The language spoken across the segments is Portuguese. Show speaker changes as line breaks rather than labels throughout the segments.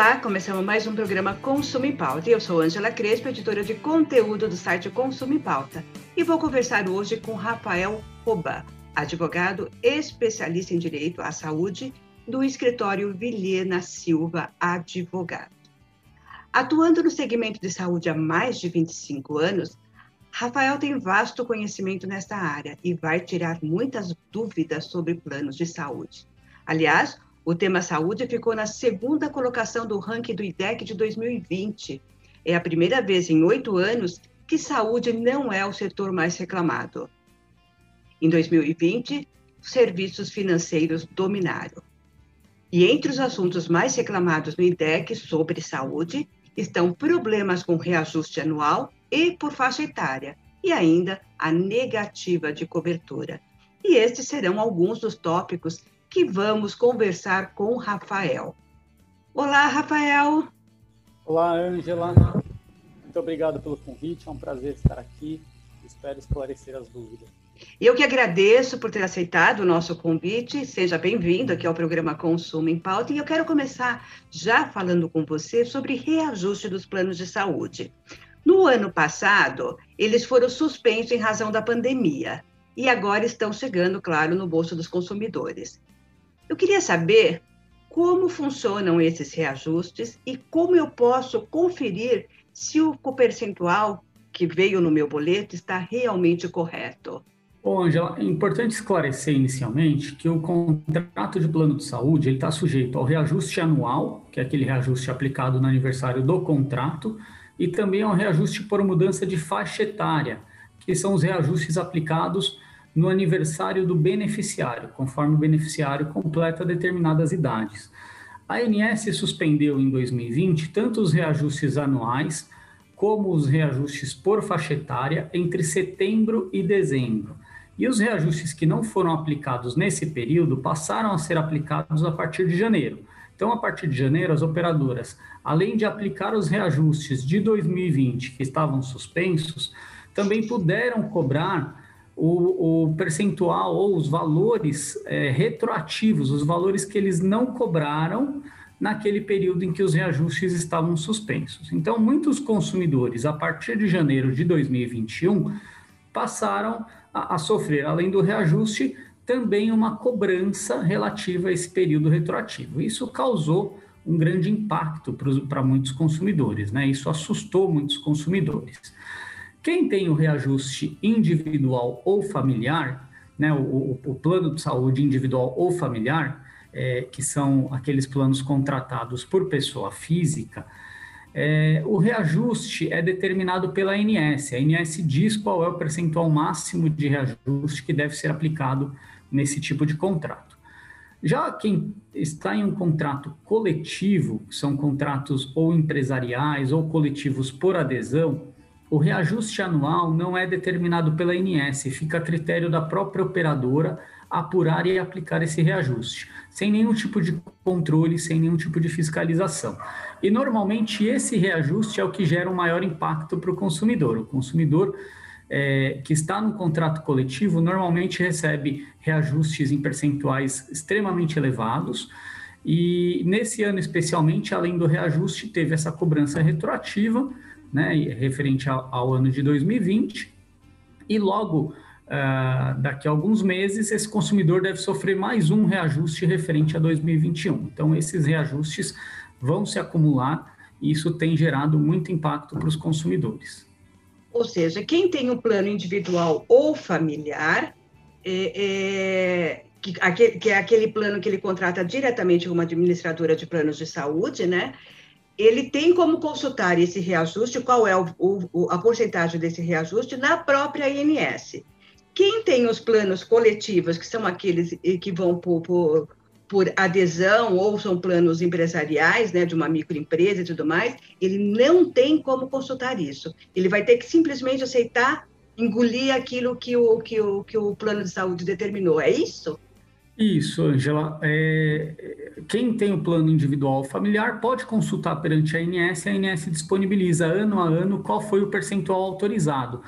Olá, começamos mais um programa Consumo Pauta. Eu sou Ângela Crespo, editora de conteúdo do site Consumo Pauta. E vou conversar hoje com Rafael Roba, advogado especialista em direito à saúde do escritório Vilhena Silva Advogado. Atuando no segmento de saúde há mais de 25 anos, Rafael tem vasto conhecimento nesta área e vai tirar muitas dúvidas sobre planos de saúde. Aliás, o tema saúde ficou na segunda colocação do ranking do IDEC de 2020. É a primeira vez em oito anos que saúde não é o setor mais reclamado. Em 2020, serviços financeiros dominaram. E entre os assuntos mais reclamados no IDEC sobre saúde estão problemas com reajuste anual e por faixa etária, e ainda a negativa de cobertura. E estes serão alguns dos tópicos que vamos conversar com Rafael. Olá, Rafael.
Olá, Ângela. Muito obrigado pelo convite, é um prazer estar aqui. Espero esclarecer as dúvidas.
Eu que agradeço por ter aceitado o nosso convite. Seja bem-vindo aqui ao programa Consumo em Pauta. E eu quero começar já falando com você sobre reajuste dos planos de saúde. No ano passado, eles foram suspensos em razão da pandemia e agora estão chegando, claro, no bolso dos consumidores. Eu queria saber como funcionam esses reajustes e como eu posso conferir se o percentual que veio no meu boleto está realmente correto.
Bom, Angela, é importante esclarecer inicialmente que o contrato de plano de saúde está sujeito ao reajuste anual, que é aquele reajuste aplicado no aniversário do contrato, e também ao reajuste por mudança de faixa etária, que são os reajustes aplicados no aniversário do beneficiário, conforme o beneficiário completa determinadas idades. A ANS suspendeu em 2020 tanto os reajustes anuais como os reajustes por faixa etária entre setembro e dezembro. E os reajustes que não foram aplicados nesse período passaram a ser aplicados a partir de janeiro. Então, a partir de janeiro, as operadoras, além de aplicar os reajustes de 2020 que estavam suspensos, também puderam cobrar o, o percentual ou os valores é, retroativos, os valores que eles não cobraram naquele período em que os reajustes estavam suspensos. Então, muitos consumidores, a partir de janeiro de 2021, passaram a, a sofrer, além do reajuste, também uma cobrança relativa a esse período retroativo. Isso causou um grande impacto para muitos consumidores, né? Isso assustou muitos consumidores. Quem tem o reajuste individual ou familiar, né, o, o plano de saúde individual ou familiar, é, que são aqueles planos contratados por pessoa física, é, o reajuste é determinado pela ANS. A ANS diz qual é o percentual máximo de reajuste que deve ser aplicado nesse tipo de contrato. Já quem está em um contrato coletivo, que são contratos ou empresariais ou coletivos por adesão, o reajuste anual não é determinado pela INS, fica a critério da própria operadora apurar e aplicar esse reajuste, sem nenhum tipo de controle, sem nenhum tipo de fiscalização. E normalmente esse reajuste é o que gera um maior impacto para o consumidor. O consumidor é, que está no contrato coletivo normalmente recebe reajustes em percentuais extremamente elevados. E nesse ano, especialmente, além do reajuste, teve essa cobrança retroativa né, referente ao, ao ano de 2020, e logo uh, daqui a alguns meses esse consumidor deve sofrer mais um reajuste referente a 2021. Então, esses reajustes vão se acumular e isso tem gerado muito impacto para os consumidores.
Ou seja, quem tem um plano individual ou familiar, é, é, que, aquele, que é aquele plano que ele contrata diretamente com uma administradora de planos de saúde, né? Ele tem como consultar esse reajuste, qual é o, o, a porcentagem desse reajuste, na própria INS. Quem tem os planos coletivos, que são aqueles que vão por, por, por adesão ou são planos empresariais, né, de uma microempresa e tudo mais, ele não tem como consultar isso. Ele vai ter que simplesmente aceitar, engolir aquilo que o, que o, que o plano de saúde determinou. É isso?
Isso, Angela. É, quem tem o plano individual familiar pode consultar perante a ANS, a ANS disponibiliza ano a ano qual foi o percentual autorizado.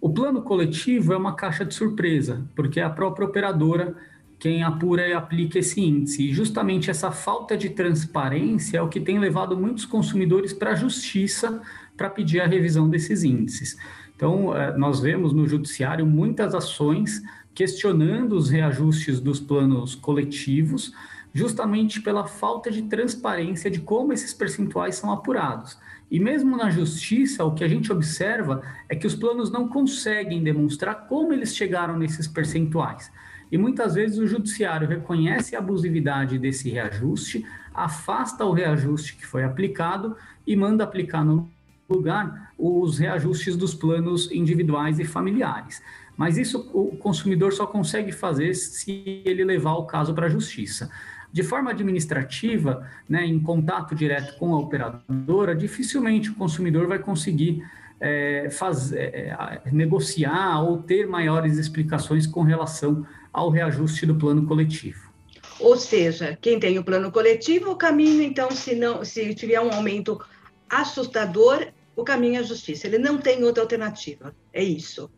O plano coletivo é uma caixa de surpresa, porque é a própria operadora quem apura e aplica esse índice. E justamente essa falta de transparência é o que tem levado muitos consumidores para a justiça para pedir a revisão desses índices. Então, é, nós vemos no judiciário muitas ações questionando os reajustes dos planos coletivos, justamente pela falta de transparência de como esses percentuais são apurados. E mesmo na justiça, o que a gente observa é que os planos não conseguem demonstrar como eles chegaram nesses percentuais. E muitas vezes o judiciário reconhece a abusividade desse reajuste, afasta o reajuste que foi aplicado e manda aplicar no lugar os reajustes dos planos individuais e familiares. Mas isso o consumidor só consegue fazer se ele levar o caso para a justiça. De forma administrativa, né, em contato direto com a operadora, dificilmente o consumidor vai conseguir é, fazer, é, negociar ou ter maiores explicações com relação ao reajuste do plano coletivo.
Ou seja, quem tem o plano coletivo, o caminho, então, se, não, se tiver um aumento assustador, o caminho é a justiça. Ele não tem outra alternativa. É isso.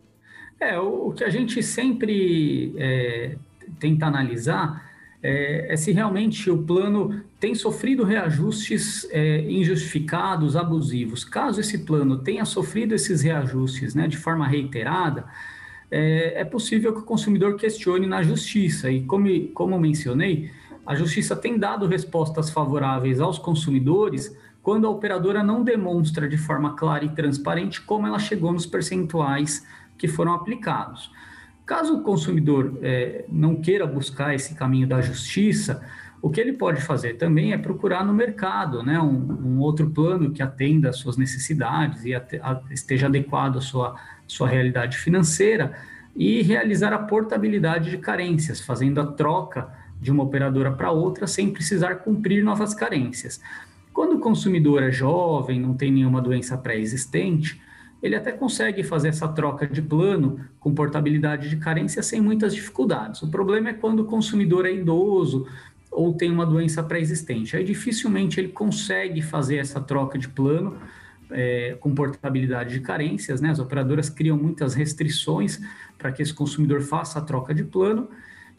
É, o, que a gente sempre é, tenta analisar é, é, se realmente o plano tem sofrido reajustes é, injustificados, abusivos. Caso esse plano tenha sofrido esses reajustes né, de forma reiterada, é, é, possível que o consumidor questione na justiça. E como, como mencionei, a justiça tem dado respostas favoráveis aos consumidores quando a operadora não demonstra de forma clara e transparente como ela chegou nos percentuais que foram aplicados. Caso o consumidor é, não queira buscar esse caminho da justiça, o que ele pode fazer também é procurar no mercado né, um, um outro plano que atenda às suas necessidades e a, esteja adequado à sua, sua realidade financeira e realizar a portabilidade de carências, fazendo a troca de uma operadora para outra sem precisar cumprir novas carências. Quando o consumidor é jovem, não tem nenhuma doença pré-existente, ele até consegue fazer essa troca de plano com portabilidade de carência sem muitas dificuldades. O problema é quando o consumidor é idoso ou tem uma doença pré-existente. Aí dificilmente ele consegue fazer essa troca de plano é, com portabilidade de carências. Né? As operadoras criam muitas restrições para que esse consumidor faça a troca de plano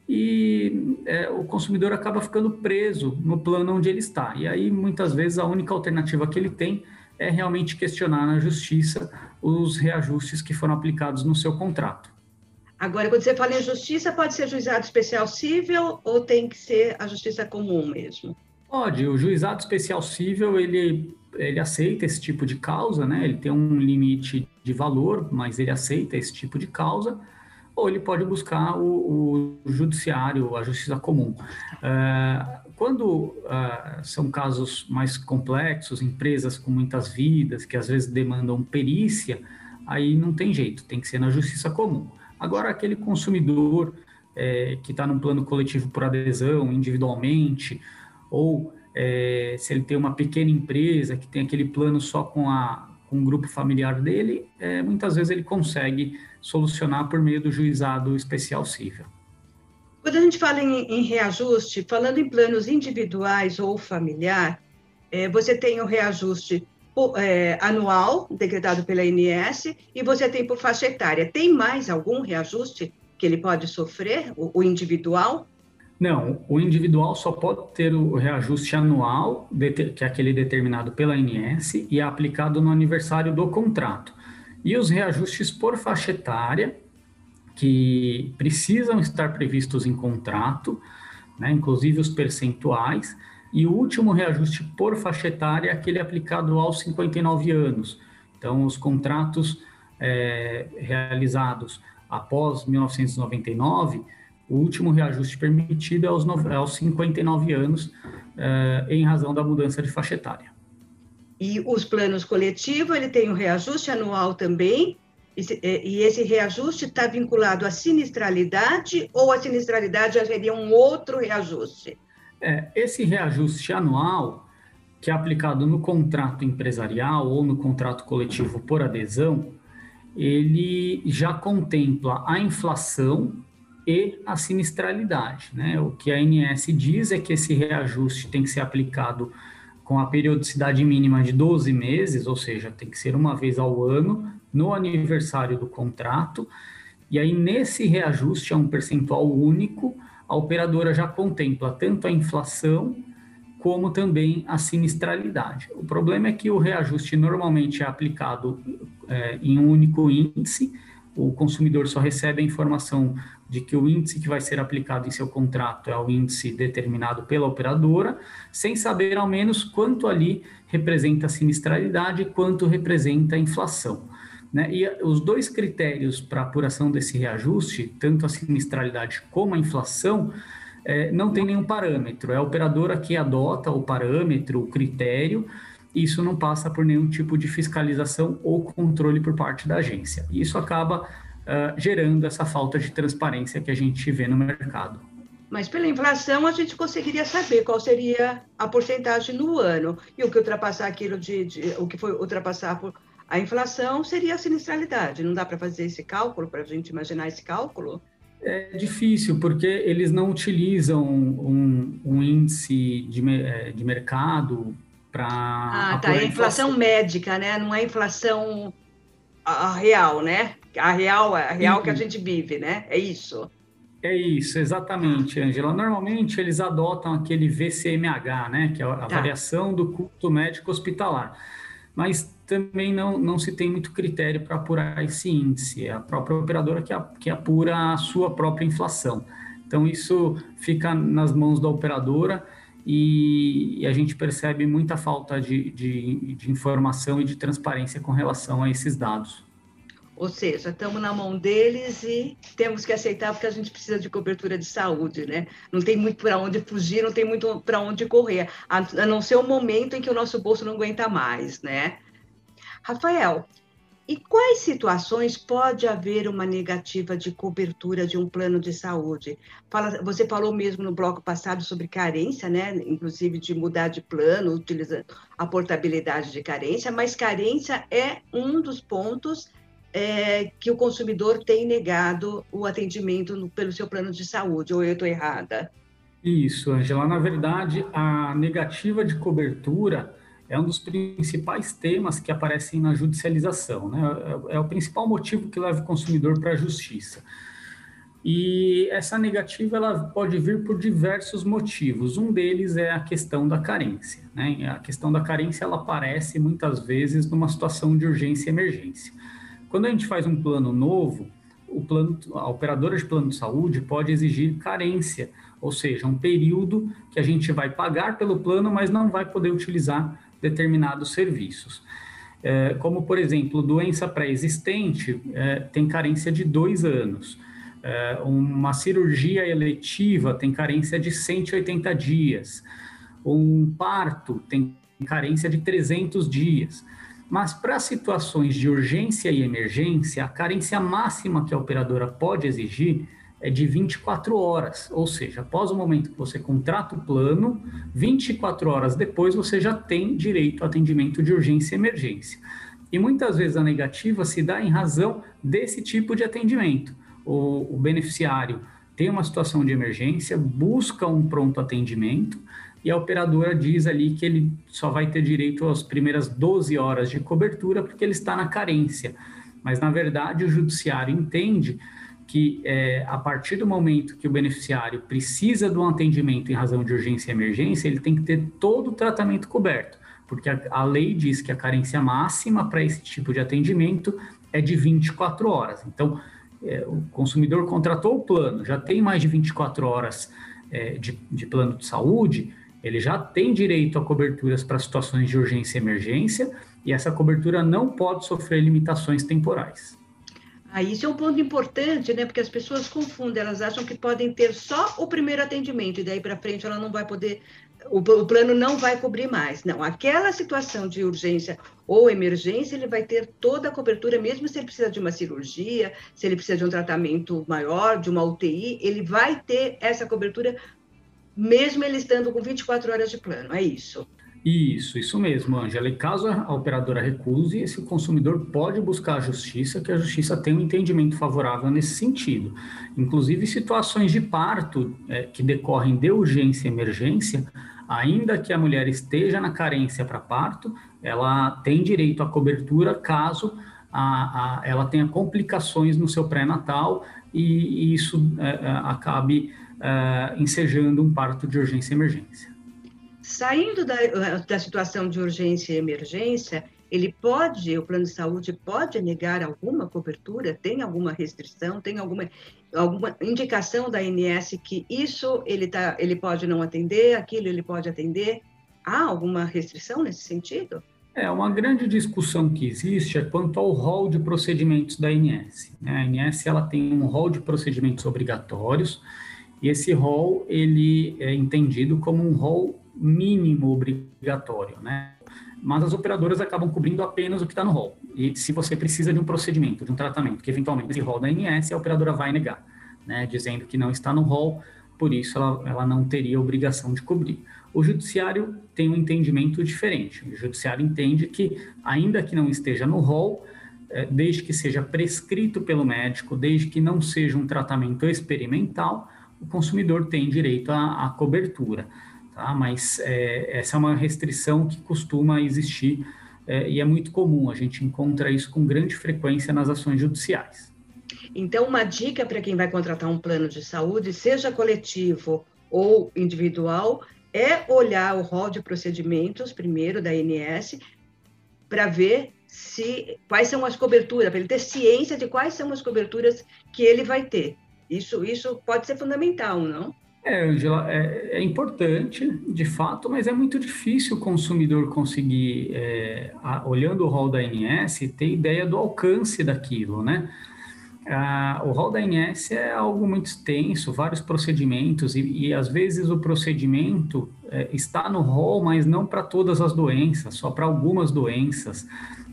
e é, o consumidor acaba ficando preso no plano onde ele está. E aí, muitas vezes, a única alternativa que ele tem é realmente questionar na justiça os reajustes que foram aplicados no seu contrato.
Agora, quando você fala em justiça, pode ser juizado especial civil ou tem que ser a justiça comum mesmo?
Pode. O juizado especial civil ele ele aceita esse tipo de causa, né? Ele tem um limite de valor, mas ele aceita esse tipo de causa ou ele pode buscar o, o judiciário, a justiça comum. Uh, quando uh, são casos mais complexos, empresas com muitas vidas, que às vezes demandam perícia, aí não tem jeito, tem que ser na justiça comum. Agora, aquele consumidor é, que está num plano coletivo por adesão, individualmente, ou é, se ele tem uma pequena empresa que tem aquele plano só com, a, com um grupo familiar dele, é, muitas vezes ele consegue solucionar por meio do juizado especial civil.
Quando a gente fala em, em reajuste, falando em planos individuais ou familiar, é, você tem o reajuste é, anual, decretado pela INS, e você tem por faixa etária. Tem mais algum reajuste que ele pode sofrer, o, o individual?
Não, o individual só pode ter o reajuste anual, que é aquele determinado pela INS, e é aplicado no aniversário do contrato e os reajustes por faixa etária, que precisam estar previstos em contrato, né, inclusive os percentuais, e o último reajuste por faixa etária é aquele aplicado aos 59 anos. Então, os contratos é, realizados após 1999, o último reajuste permitido é aos, é aos 59 anos, é, em razão da mudança de faixa etária.
E os planos coletivos, ele tem um reajuste anual também, e esse reajuste está vinculado à sinistralidade ou a sinistralidade já seria um outro reajuste?
É, esse reajuste anual, que é aplicado no contrato empresarial ou no contrato coletivo por adesão, ele já contempla a inflação e a sinistralidade. Né? O que a ANS diz é que esse reajuste tem que ser aplicado com a periodicidade mínima de 12 meses, ou seja, tem que ser uma vez ao ano, no aniversário do contrato, e aí nesse reajuste, é um percentual único, a operadora já contempla tanto a inflação como também a sinistralidade. O problema é que o reajuste normalmente é aplicado é, em um único índice, o consumidor só recebe a informação de que o índice que vai ser aplicado em seu contrato é o índice determinado pela operadora, sem saber ao menos quanto ali representa a sinistralidade e quanto representa a inflação. Né? E os dois critérios para apuração desse reajuste, tanto a sinistralidade como a inflação, é, não tem nenhum parâmetro. É a operadora que adota o parâmetro, o critério, e isso não passa por nenhum tipo de fiscalização ou controle por parte da agência. E isso acaba uh, gerando essa falta de transparência que a gente vê no mercado.
Mas pela inflação a gente conseguiria saber qual seria a porcentagem no ano e o que ultrapassar aquilo de, de o que foi ultrapassar por a inflação seria a sinistralidade. Não dá para fazer esse cálculo para a gente imaginar esse cálculo?
É difícil, porque eles não utilizam um, um índice de, é, de mercado para.
Ah, tá. É inflação médica, né? Não é inflação a real, né? A real, a real que a gente vive, né? É isso.
É isso, exatamente, Angela. Normalmente eles adotam aquele VCMH, né? Que é a tá. variação do custo médico hospitalar. Mas também não, não se tem muito critério para apurar esse índice. É a própria operadora que, que apura a sua própria inflação. Então, isso fica nas mãos da operadora e, e a gente percebe muita falta de, de, de informação e de transparência com relação a esses dados.
Ou seja, estamos na mão deles e temos que aceitar porque a gente precisa de cobertura de saúde, né? Não tem muito para onde fugir, não tem muito para onde correr, a não ser o momento em que o nosso bolso não aguenta mais, né? Rafael, e quais situações pode haver uma negativa de cobertura de um plano de saúde? Fala, você falou mesmo no bloco passado sobre carência, né? Inclusive de mudar de plano, utilizando a portabilidade de carência, mas carência é um dos pontos é, que o consumidor tem negado o atendimento no, pelo seu plano de saúde, ou eu estou errada?
Isso, Angela. Na verdade, a negativa de cobertura é um dos principais temas que aparecem na judicialização. Né? É, é o principal motivo que leva o consumidor para a justiça. E essa negativa ela pode vir por diversos motivos. Um deles é a questão da carência. Né? A questão da carência ela aparece muitas vezes numa situação de urgência e emergência. Quando a gente faz um plano novo, o plano, a operadora de plano de saúde pode exigir carência, ou seja, um período que a gente vai pagar pelo plano, mas não vai poder utilizar determinados serviços. É, como, por exemplo, doença pré-existente é, tem carência de dois anos. É, uma cirurgia eletiva tem carência de 180 dias. Um parto tem carência de 300 dias. Mas para situações de urgência e emergência, a carência máxima que a operadora pode exigir é de 24 horas, ou seja, após o momento que você contrata o plano, 24 horas depois você já tem direito ao atendimento de urgência e emergência. E muitas vezes a negativa se dá em razão desse tipo de atendimento. O, o beneficiário tem uma situação de emergência, busca um pronto atendimento e a operadora diz ali que ele só vai ter direito às primeiras 12 horas de cobertura porque ele está na carência. Mas, na verdade, o judiciário entende que é, a partir do momento que o beneficiário precisa de um atendimento em razão de urgência e emergência, ele tem que ter todo o tratamento coberto, porque a, a lei diz que a carência máxima para esse tipo de atendimento é de 24 horas. Então, é, o consumidor contratou o plano, já tem mais de 24 horas é, de, de plano de saúde, ele já tem direito a coberturas para situações de urgência e emergência, e essa cobertura não pode sofrer limitações temporais.
Ah, isso é um ponto importante, né? Porque as pessoas confundem, elas acham que podem ter só o primeiro atendimento e daí para frente ela não vai poder, o, o, plano não vai cobrir mais. Não, aquela situação de urgência ou emergência, ele vai ter toda a cobertura, mesmo se ele precisa de uma cirurgia, se ele precisa de um tratamento maior, de uma UTI, ele vai ter essa cobertura mesmo ele estando com 24 horas de plano, é isso?
Isso, isso mesmo, Angela. E caso a operadora recuse, esse consumidor pode buscar a justiça, que a justiça tem um entendimento favorável nesse sentido. Inclusive, situações de parto é, que decorrem de urgência e emergência, ainda que a mulher esteja na carência para parto, ela tem direito à cobertura caso a, a, ela tenha complicações no seu pré-natal e, e, isso é, é acabe é, ensejando um parto de urgência e emergência.
Saindo da, da situação de urgência e emergência, ele pode, o plano de saúde pode negar alguma cobertura? Tem alguma restrição? Tem alguma, alguma indicação da ANS que isso ele, tá, ele pode não atender, aquilo ele pode atender? Há alguma restrição nesse sentido?
É, uma grande discussão que existe é quanto ao rol de procedimentos da ANS. Né? A ANS ela tem um rol de procedimentos obrigatórios e esse rol ele é entendido como um rol mínimo obrigatório, né? Mas as operadoras acabam cobrindo apenas o que está no rol. E se você precisa de um procedimento, de um tratamento, que eventualmente esse rol da ANS, a operadora vai negar, né? Dizendo que não está no rol, por isso ela, ela não teria obrigação de cobrir. O judiciário tem um entendimento diferente. O judiciário entende que, ainda que não esteja no rol, é, desde que seja prescrito pelo médico, desde que não seja um tratamento experimental, o consumidor tem direito à, à cobertura. Tá? Mas é, essa é uma restrição que costuma existir é, e é muito comum. A gente encontra isso com grande frequência nas ações judiciais.
Então, uma dica para quem vai contratar um plano de saúde, seja coletivo ou individual, é olhar o rol de procedimentos, primeiro, da INS, para ver se quais são as coberturas, para ele ter ciência de quais são as coberturas que ele vai ter. Isso, isso pode ser fundamental, não?
É, Angela, é, é importante, de fato, mas é muito difícil o consumidor conseguir, é, a, olhando o rol da INS, ter ideia do alcance daquilo, né? Ah, o rol da ANS é algo muito extenso, vários procedimentos, e, e às vezes o procedimento é, está no rol, mas não para todas as doenças, só para algumas doenças.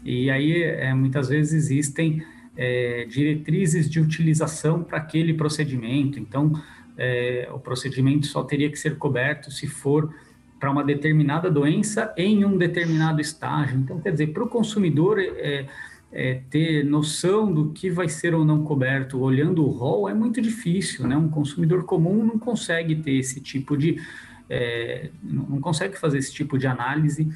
E aí, é, muitas vezes, existem é, diretrizes de utilização para aquele procedimento. Então, é, o procedimento só teria que ser coberto se for para uma determinada doença em um determinado estágio. Então, quer dizer, para o consumidor. É, é, ter noção do que vai ser ou não coberto olhando o rol é muito difícil, né? Um consumidor comum não consegue ter esse tipo de, é, não consegue fazer esse tipo de análise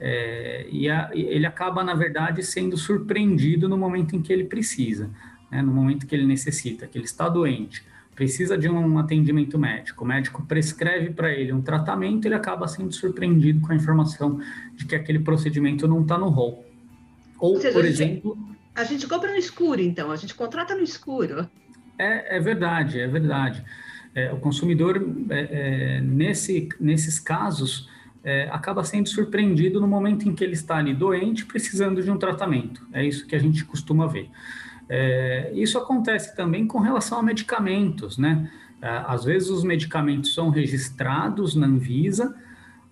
é, e a, ele acaba, na verdade, sendo surpreendido no momento em que ele precisa, né? no momento que ele necessita, que ele está doente, precisa de um atendimento médico, o médico prescreve para ele um tratamento, ele acaba sendo surpreendido com a informação de que aquele procedimento não está no rol.
Ou, seja, por a gente, exemplo. A gente compra no escuro, então, a gente contrata no escuro.
É, é verdade, é verdade. É, o consumidor, é, é, nesse, nesses casos, é, acaba sendo surpreendido no momento em que ele está ali doente, precisando de um tratamento. É isso que a gente costuma ver. É, isso acontece também com relação a medicamentos, né? É, às vezes os medicamentos são registrados na Anvisa,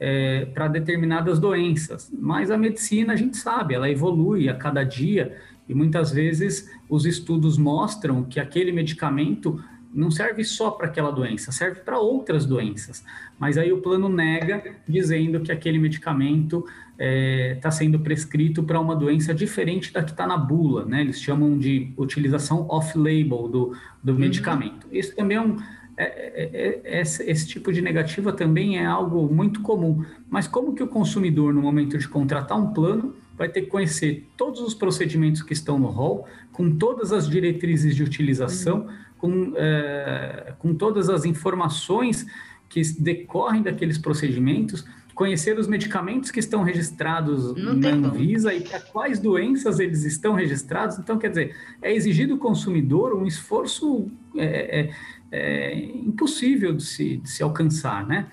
é, para determinadas doenças. Mas a medicina, a gente sabe, ela evolui a cada dia e muitas vezes os estudos mostram que aquele medicamento não serve só para aquela doença, serve para outras doenças. Mas aí o plano nega, dizendo que aquele medicamento está é, tá sendo prescrito para uma doença diferente da que está na bula, né? Eles chamam de utilização off-label do, do uhum. medicamento. Isso também é um é, é, é, esse, esse, tipo de negativa também é algo muito comum. Mas como que o consumidor, no momento de contratar um plano, vai ter que conhecer todos os procedimentos que estão no rol, com todas as diretrizes de utilização, com, é, com todas as informações que decorrem daqueles procedimentos, conhecer os medicamentos que estão registrados Não na Anvisa e para quais doenças eles estão registrados. Então, quer dizer, é exigido do consumidor um esforço é, é, é, impossível de se, de se alcançar, né?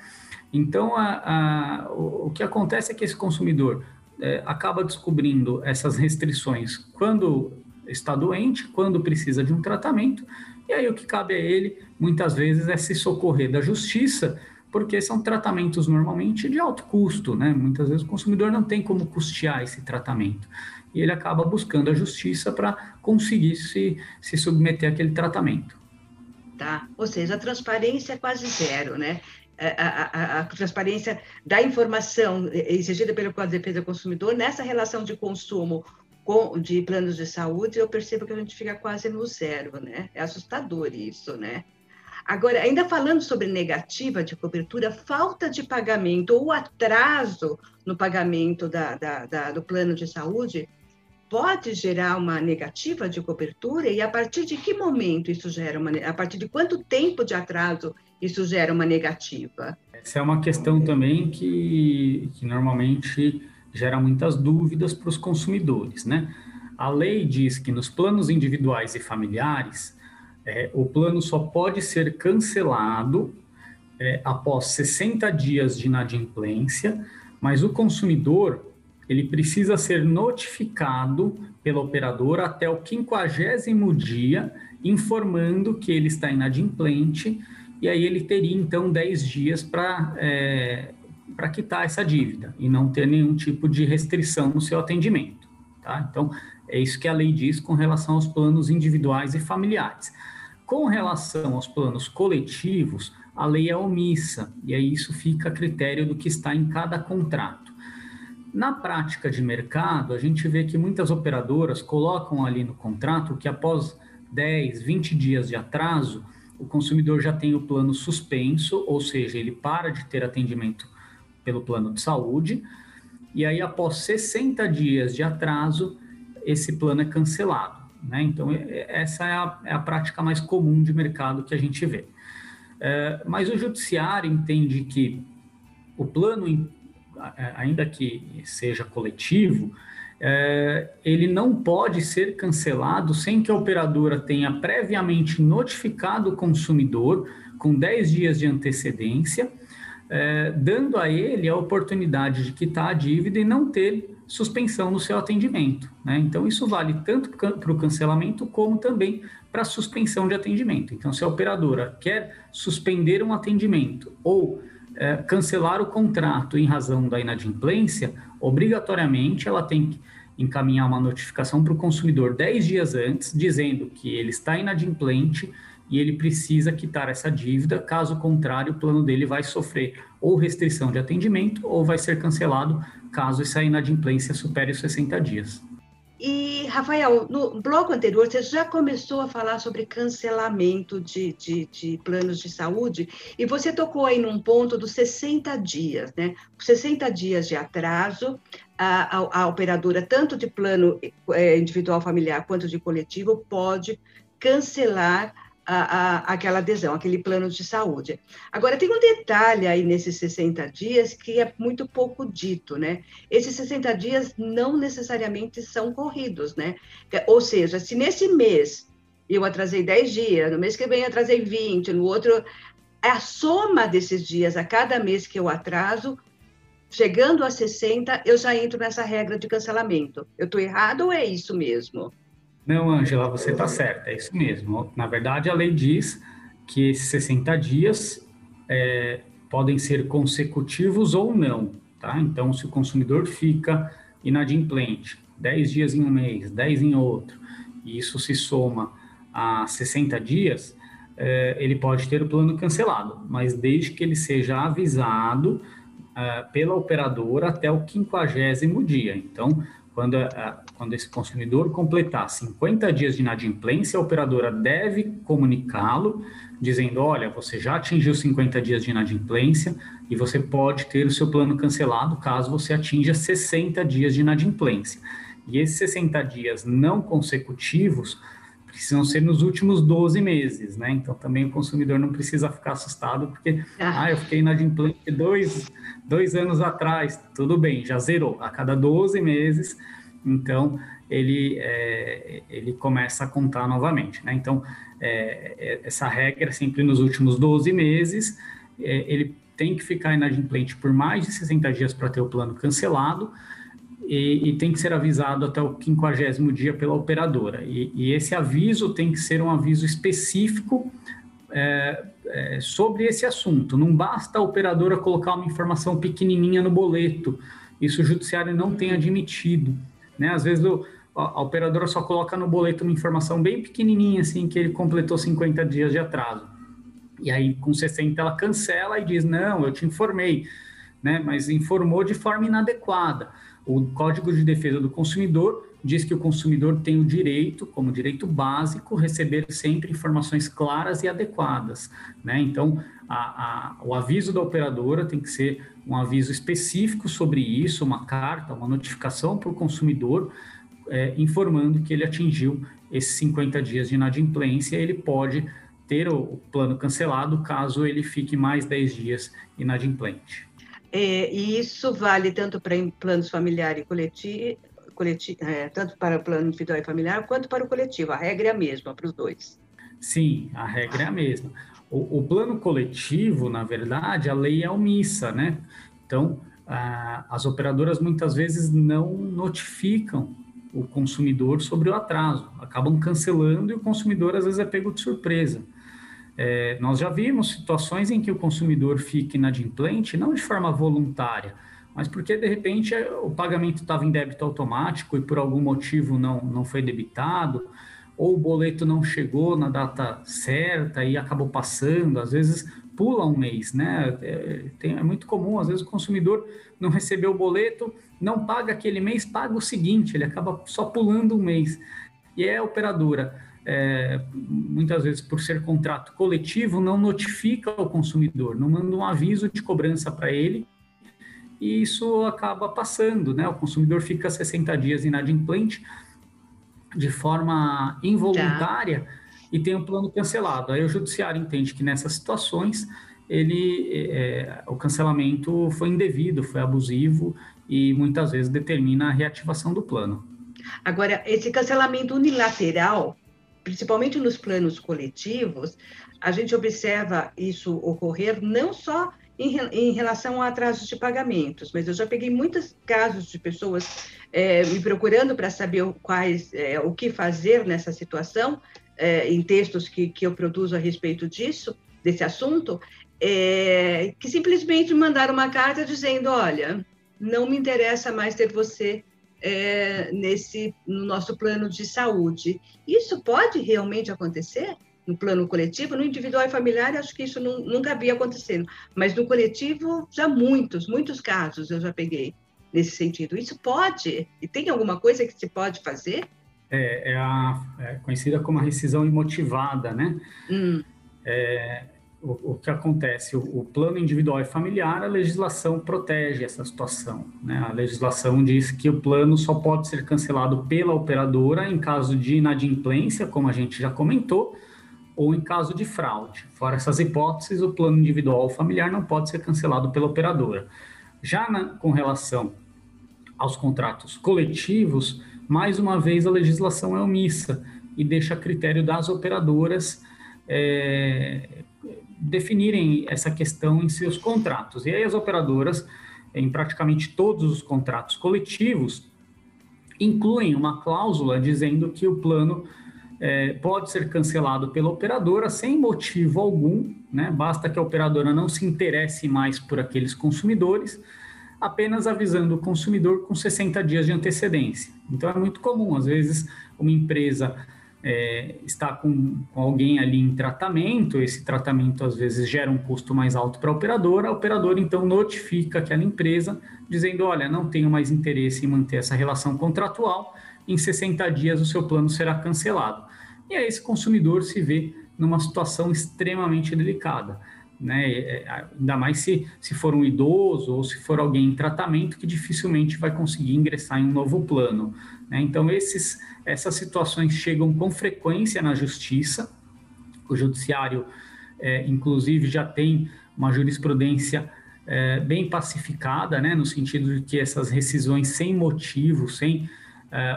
Então, a, a, o, o, que acontece é que esse consumidor é, acaba descobrindo essas restrições quando está doente, quando precisa de um tratamento, e aí o que cabe a ele, muitas vezes, é se socorrer da justiça, porque são tratamentos normalmente de alto custo, né? Muitas vezes o consumidor não tem como custear esse tratamento. E ele acaba buscando a justiça para conseguir se, se submeter àquele tratamento
tá? Ou seja, a transparência é quase zero, né? a, a, a, transparência da informação exigida pelo Código de Defesa do Consumidor nessa relação de consumo com, de planos de saúde, eu percebo que a gente fica quase no zero, né? É assustador isso, né? Agora, ainda falando sobre negativa de cobertura, falta de pagamento ou atraso no pagamento da, da, da, do plano de saúde pode gerar uma negativa de cobertura e a partir de que momento isso gera uma a partir de quanto tempo de atraso isso gera uma negativa?
Essa é uma questão também que, que normalmente gera muitas dúvidas para os consumidores, né? A lei diz que nos planos individuais e familiares, é, o plano só pode ser cancelado é, após 60 dias de inadimplência, mas o consumidor ele precisa ser notificado pela operadora até o quinquagésimo dia, informando que ele está inadimplente, e aí ele teria então 10 dias para é, para quitar essa dívida e não ter nenhum tipo de restrição no seu atendimento. Tá? Então, é isso que a lei diz com relação aos planos individuais e familiares. Com relação aos planos coletivos, a lei é omissa, e aí isso fica a critério do que está em cada contrato. Na prática de mercado, a gente vê que muitas operadoras colocam ali no contrato que após 10, 20 dias de atraso, o consumidor já tem o plano suspenso, ou seja, ele para de ter atendimento pelo plano de saúde, e aí após 60 dias de atraso, esse plano é cancelado. Né? Então, essa é a, é a, prática mais comum de mercado que a gente vê. É, mas o judiciário entende que o plano é, ainda que seja coletivo, é, ele não pode ser cancelado sem que a operadora tenha previamente notificado o consumidor com 10 dias de antecedência, é, dando a ele a oportunidade de quitar a dívida e não ter suspensão no seu atendimento. Né? Então, isso vale tanto para o cancelamento como também para a suspensão de atendimento. Então, se a operadora quer suspender um atendimento ou é, cancelar o contrato em razão da inadimplência, obrigatoriamente ela tem que encaminhar uma notificação para o consumidor 10 dias antes, dizendo que ele está inadimplente e ele precisa quitar essa dívida, caso contrário, o plano dele vai sofrer ou restrição de atendimento ou vai ser cancelado caso essa inadimplência supere os 60 dias.
E, Rafael, no bloco anterior, você já começou a falar sobre cancelamento de, de, de, planos de saúde, e você tocou aí num ponto dos 60 dias, né? 60 dias de atraso, a, a, a operadora, tanto de plano é, individual familiar quanto de coletivo, pode cancelar a, a, aquela adesão, aquele plano de saúde. Agora, tem um detalhe aí nesses 60 dias que é muito pouco dito, né? Esses 60 dias não necessariamente são corridos, né? Ou seja, se nesse mês eu atrasei 10 dias, no mês que vem eu atrasei 20, no outro. A soma desses dias a cada mês que eu atraso, chegando a 60, eu já entro nessa regra de cancelamento. Eu estou errado ou é isso mesmo?
Não, Angela, você está certa, é isso mesmo. Na verdade, a lei diz que esses 60 dias é, podem ser consecutivos ou não, tá? Então, se o consumidor fica inadimplente 10 dias em um mês, 10 em outro, e isso se soma a 60 dias, é, ele pode ter o plano cancelado, mas desde que ele seja avisado é, pela operadora até o quinquagésimo dia. Então, quando, a, quando esse consumidor completar 50 dias de inadimplência, a operadora deve comunicá-lo, dizendo: olha, você já atingiu 50 dias de inadimplência e você pode ter o seu plano cancelado caso você atinja 60 dias de inadimplência. E esses 60 dias não consecutivos precisam ser nos últimos 12 meses, né? Então também o consumidor não precisa ficar assustado, porque ah, ah eu fiquei inadimplente dois, dois anos atrás, tudo bem, já zerou. A cada 12 meses, então ele, é, ele começa a contar novamente, né? Então é, é essa regra sempre nos últimos 12 meses, é, ele tem que ficar inadimplente por mais de 60 dias para ter o plano cancelado, e, e, tem que ser avisado até o quinquagésimo dia pela operadora. E, e, esse aviso tem que ser um aviso específico é, é, sobre esse assunto. Não basta a operadora colocar uma informação pequenininha no boleto. Isso o judiciário não tem admitido. Né? Às vezes o, a, a operadora só coloca no boleto uma informação bem pequenininha, assim, que ele completou 50 dias de atraso. E aí, com 60, ela cancela e diz: Não, eu te informei, né? mas informou de forma inadequada. O Código de Defesa do Consumidor diz que o consumidor tem o direito, como direito básico, receber sempre informações claras e adequadas. Né? Então, a, a, o aviso da operadora tem que ser um aviso específico sobre isso, uma carta, uma notificação para o consumidor, é, informando que ele atingiu esses 50 dias de inadimplência, ele pode ter o, o plano cancelado caso ele fique mais 10 dias inadimplente.
É, e isso vale tanto para planos familiar e coletivo, coletivo é, tanto para o plano individual e familiar, quanto para o coletivo. A regra é a mesma para os dois.
Sim, a regra é a mesma. O, o, plano coletivo, na verdade, a lei é omissa, né? Então, as operadoras muitas vezes não notificam o consumidor sobre o atraso, acabam cancelando e o consumidor às vezes é pego de surpresa. É, nós já vimos situações em que o consumidor fica inadimplente, não de forma voluntária, mas porque de repente o pagamento estava em débito automático e por algum motivo não, não foi debitado, ou o boleto não chegou na data certa e acabou passando, às vezes pula um mês, né? É, tem, é muito comum, às vezes o consumidor não recebeu o boleto, não paga aquele mês, paga o seguinte, ele acaba só pulando um mês. E é a operadora, é, muitas vezes por ser contrato coletivo, não notifica o consumidor, não manda um aviso de cobrança para ele, e isso acaba passando, né? O consumidor fica 60 dias inadimplente, de forma involuntária tá. e tem o um plano cancelado. Aí o judiciário entende que nessas situações ele é, o cancelamento foi indevido, foi abusivo e muitas vezes determina a reativação do plano.
Agora, esse cancelamento unilateral, principalmente nos planos coletivos, a gente observa isso ocorrer não só em, em relação a atrasos de pagamentos, mas eu já peguei muitos casos de pessoas é, me procurando para saber quais, é, o que fazer nessa situação, é, em textos que, que eu produzo a respeito disso, desse assunto, é, que simplesmente mandaram uma carta dizendo, olha, não me interessa mais ter você é, nesse no nosso plano de saúde. Isso pode realmente acontecer? No plano coletivo, no individual e familiar, acho que isso não, nunca havia acontecendo, mas no coletivo, já muitos, muitos casos eu já peguei nesse sentido. Isso pode? E tem alguma coisa que se pode fazer?
É, é, a, é conhecida como a rescisão imotivada, né? Hum. É, o, o, que acontece? O, o, plano individual e familiar, a legislação protege essa situação. Né? A legislação diz que o plano só pode ser cancelado pela operadora em caso de inadimplência, como a gente já comentou, ou em caso de fraude. Fora essas hipóteses, o plano individual ou familiar não pode ser cancelado pela operadora. Já na, com relação aos contratos coletivos, mais uma vez a legislação é omissa e deixa a critério das operadoras é, definirem essa questão em seus contratos. E aí as operadoras, em praticamente todos os contratos coletivos, incluem uma cláusula dizendo que o plano é, pode ser cancelado pela operadora sem motivo algum, né? basta que a operadora não se interesse mais por aqueles consumidores, apenas avisando o consumidor com 60 dias de antecedência. Então é muito comum, às vezes, uma empresa é, está com, com, alguém ali em tratamento, esse tratamento às vezes gera um custo mais alto para a operadora, a operadora então notifica aquela empresa dizendo: olha, não tenho mais interesse em manter essa relação contratual em 60 dias o seu plano será cancelado. E aí esse consumidor se vê numa situação extremamente delicada. Né? É, ainda mais se, se for um idoso ou se for alguém em tratamento que dificilmente vai conseguir ingressar em um novo plano. Né? Então, esses, essas situações chegam com frequência na justiça. O judiciário, é, inclusive, já tem uma jurisprudência é, bem pacificada, né? no sentido de que essas rescisões sem motivo, sem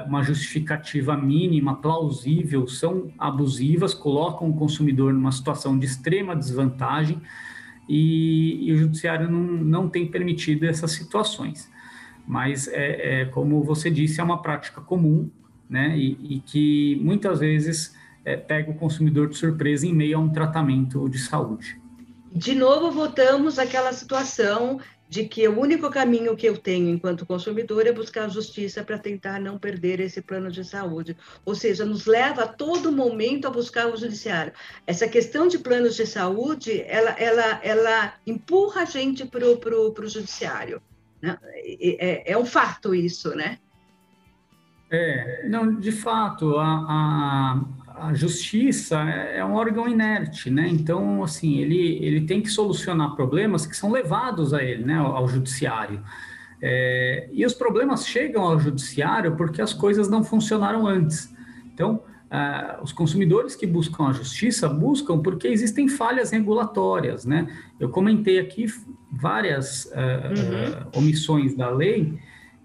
uma justificativa mínima, plausível, são abusivas, colocam o consumidor numa situação de extrema desvantagem e, e o judiciário não, não tem permitido essas situações. Mas, é, é, como você disse, é uma prática comum né, e, e que muitas vezes é, pega o consumidor de surpresa em meio a um tratamento de saúde.
De novo, voltamos àquela situação de que o único caminho que eu tenho enquanto consumidor é buscar justiça para tentar não perder esse plano de saúde. Ou seja, nos leva a todo momento a buscar o judiciário. Essa questão de planos de saúde, ela, ela, ela empurra a gente para o judiciário. Né? É, é um fato isso, né?
É, não, de fato, a, a, a, justiça é um órgão inerte, né? Então, assim, ele, ele tem que solucionar problemas que são levados a ele, né, ao, ao judiciário. É, e os problemas chegam ao judiciário porque as coisas não funcionaram antes. Então, Uh, os consumidores que buscam a justiça buscam porque existem falhas regulatórias, né? Eu comentei aqui várias uh, uhum. uh, omissões da lei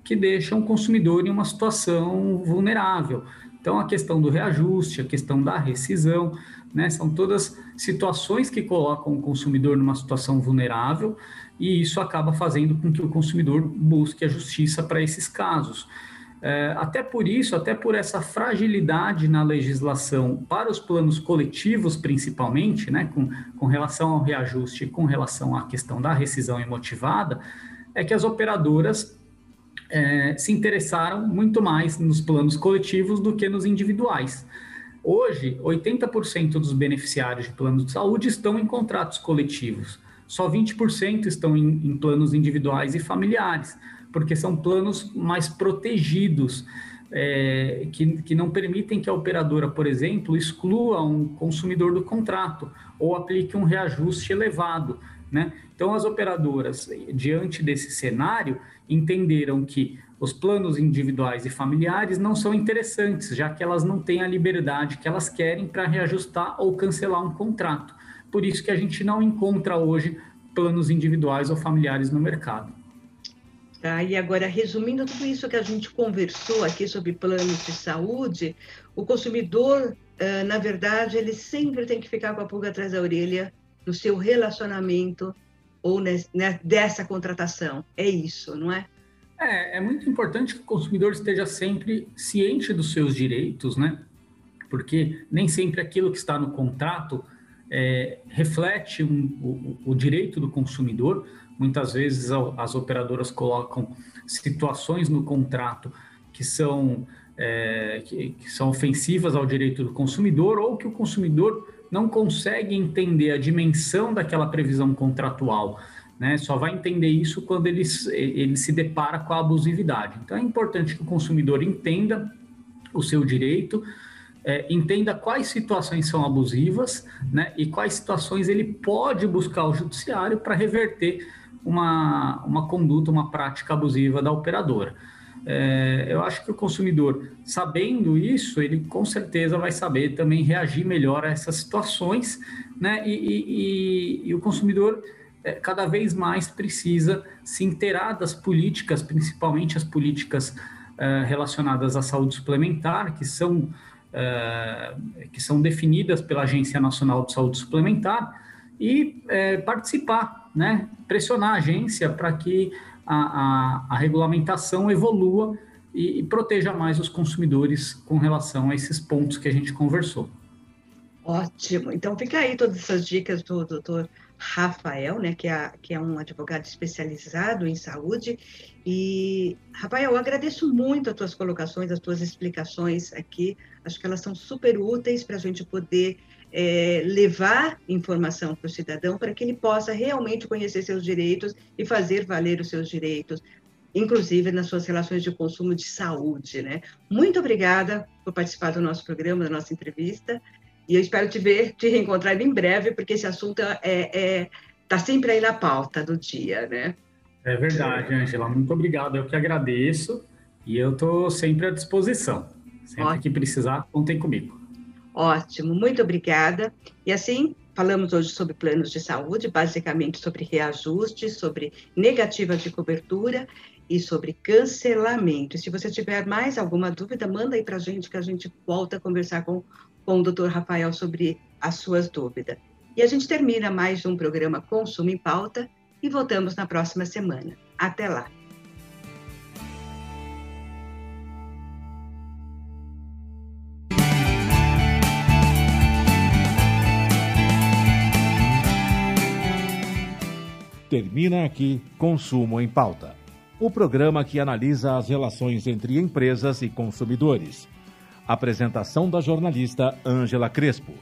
que deixam o consumidor em uma situação vulnerável. Então, a questão do reajuste, a questão da rescisão, né, são todas situações que colocam o consumidor numa situação vulnerável e isso acaba fazendo com que o consumidor busque a justiça para esses casos. É, até por isso, até por essa fragilidade na legislação para os planos coletivos, principalmente, né, com, com relação ao reajuste e com relação à questão da rescisão imotivada, é que as operadoras é, se interessaram muito mais nos planos coletivos do que nos individuais. Hoje, 80% dos beneficiários de planos de saúde estão em contratos coletivos, só 20% estão em, em planos individuais e familiares, porque são planos mais protegidos. É, que, que não permitem que a operadora, por exemplo, exclua um consumidor do contrato ou aplique um reajuste elevado. Né? Então, as operadoras, diante desse cenário, entenderam que os planos individuais e familiares não são interessantes, já que elas não têm a liberdade que elas querem para reajustar ou cancelar um contrato. Por isso que a gente não encontra hoje planos individuais ou familiares no mercado.
Tá, e agora, resumindo tudo isso que a gente conversou aqui sobre planos de saúde, o consumidor, na verdade, ele sempre tem que ficar com a pulga atrás da orelha no seu relacionamento ou né, dessa contratação. É isso, não é?
É, é muito importante que o consumidor esteja sempre ciente dos seus direitos, né? Porque nem sempre aquilo que está no contrato é, reflete um, o, o, direito do consumidor. Muitas vezes as operadoras colocam situações no contrato que são, é, que, que são ofensivas ao direito do consumidor ou que o consumidor não consegue entender a dimensão daquela previsão contratual. Né? Só vai entender isso quando ele, ele se depara com a abusividade. Então é importante que o consumidor entenda o seu direito, é, entenda quais situações são abusivas né, e quais situações ele pode buscar o judiciário para reverter uma, uma conduta, uma prática abusiva da operadora. É, eu acho que o consumidor, sabendo isso, ele com certeza vai saber também reagir melhor a essas situações, né? E, e, e o consumidor é, cada vez mais precisa se inteirar das políticas, principalmente as políticas é, relacionadas à saúde suplementar, que são, é, que são definidas pela Agência Nacional de Saúde Suplementar, e é, participar, né? pressionar a agência para que a, a, a regulamentação evolua e, e, proteja mais os consumidores com relação a esses pontos que a gente conversou.
Ótimo. Então fica aí todas essas dicas do doutor Rafael, né, que é, que é um advogado especializado em saúde. E, Rafael, eu agradeço muito as tuas colocações, as tuas explicações aqui. Acho que elas são super úteis para a gente poder é, levar informação para o cidadão para que ele possa realmente conhecer seus direitos e fazer valer os seus direitos, inclusive nas suas relações de consumo de saúde, né? Muito obrigada por participar do nosso programa, da nossa entrevista, e eu espero te ver, te reencontrar em breve, porque esse assunto é, é tá sempre aí na pauta do dia, né?
É verdade, Angela. Muito obrigado. Eu que agradeço e eu estou sempre à disposição. Sempre Ótimo. que precisar, contem comigo.
Ótimo, muito obrigada. E assim, falamos hoje sobre planos de saúde, basicamente sobre reajuste, sobre negativa de cobertura e sobre cancelamento. Se você tiver mais alguma dúvida, manda aí para a gente que a gente volta a conversar com, com o doutor Rafael sobre as suas dúvidas. E a gente termina mais um programa Consumo em Pauta e voltamos na próxima semana. Até lá!
Termina aqui Consumo em Pauta. O programa que analisa as relações entre empresas e consumidores. Apresentação da jornalista Ângela Crespo.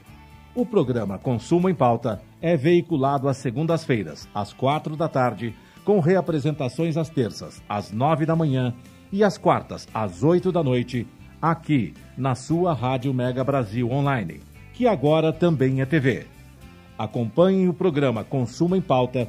O programa Consumo em Pauta é veiculado às segundas-feiras, às quatro da tarde, com reapresentações às terças, às nove da manhã e às quartas, às oito da noite, aqui na sua Rádio Mega Brasil Online, que agora também é TV. Acompanhem o programa Consumo em Pauta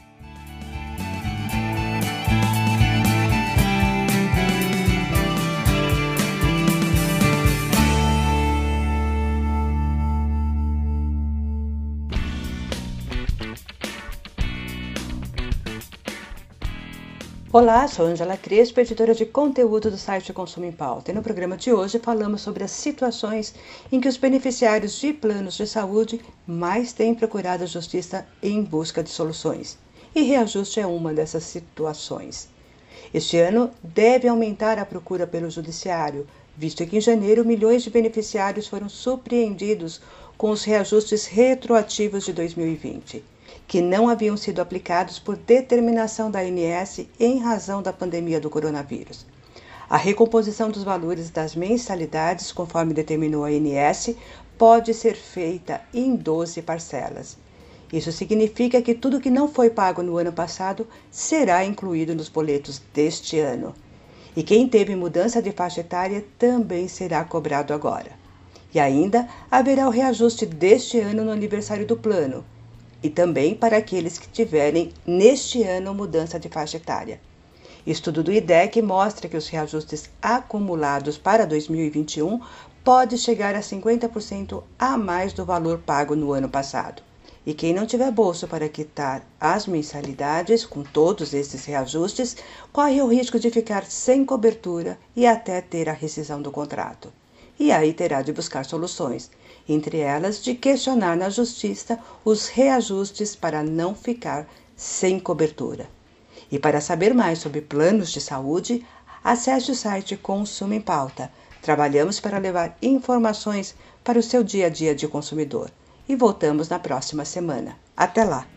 Olá, sou Angela Crespo, editora de conteúdo do site Consumo em Pauta. E no programa de hoje falamos sobre as situações em que os beneficiários de planos de saúde mais têm procurado a justiça em busca de soluções. E reajuste é uma dessas situações. Este ano deve aumentar a procura pelo judiciário, visto que em janeiro milhões de beneficiários foram surpreendidos com os reajustes retroativos de 2020 que não haviam sido aplicados por determinação da ANS em razão da pandemia do coronavírus. A recomposição dos valores das mensalidades, conforme determinou a ANS, pode ser feita em 12 parcelas. Isso significa que tudo que não foi pago no ano passado será incluído nos boletos deste ano. E quem teve mudança de faixa etária também será cobrado agora. E ainda haverá o reajuste deste ano no aniversário do plano, e também para aqueles que tiverem neste ano mudança de faixa etária. Estudo do IDEC mostra que os reajustes acumulados para 2021 pode chegar a 50% a mais do valor pago no ano passado. E quem não tiver bolso para quitar as mensalidades com todos esses reajustes, corre o risco de ficar sem cobertura e até ter a rescisão do contrato. E aí terá de buscar soluções, entre elas de questionar na justiça os reajustes para não ficar sem cobertura. E para saber mais sobre planos de saúde, acesse o site Consumo em Pauta. Trabalhamos para levar informações para o seu dia a dia de consumidor. E voltamos na próxima semana. Até lá!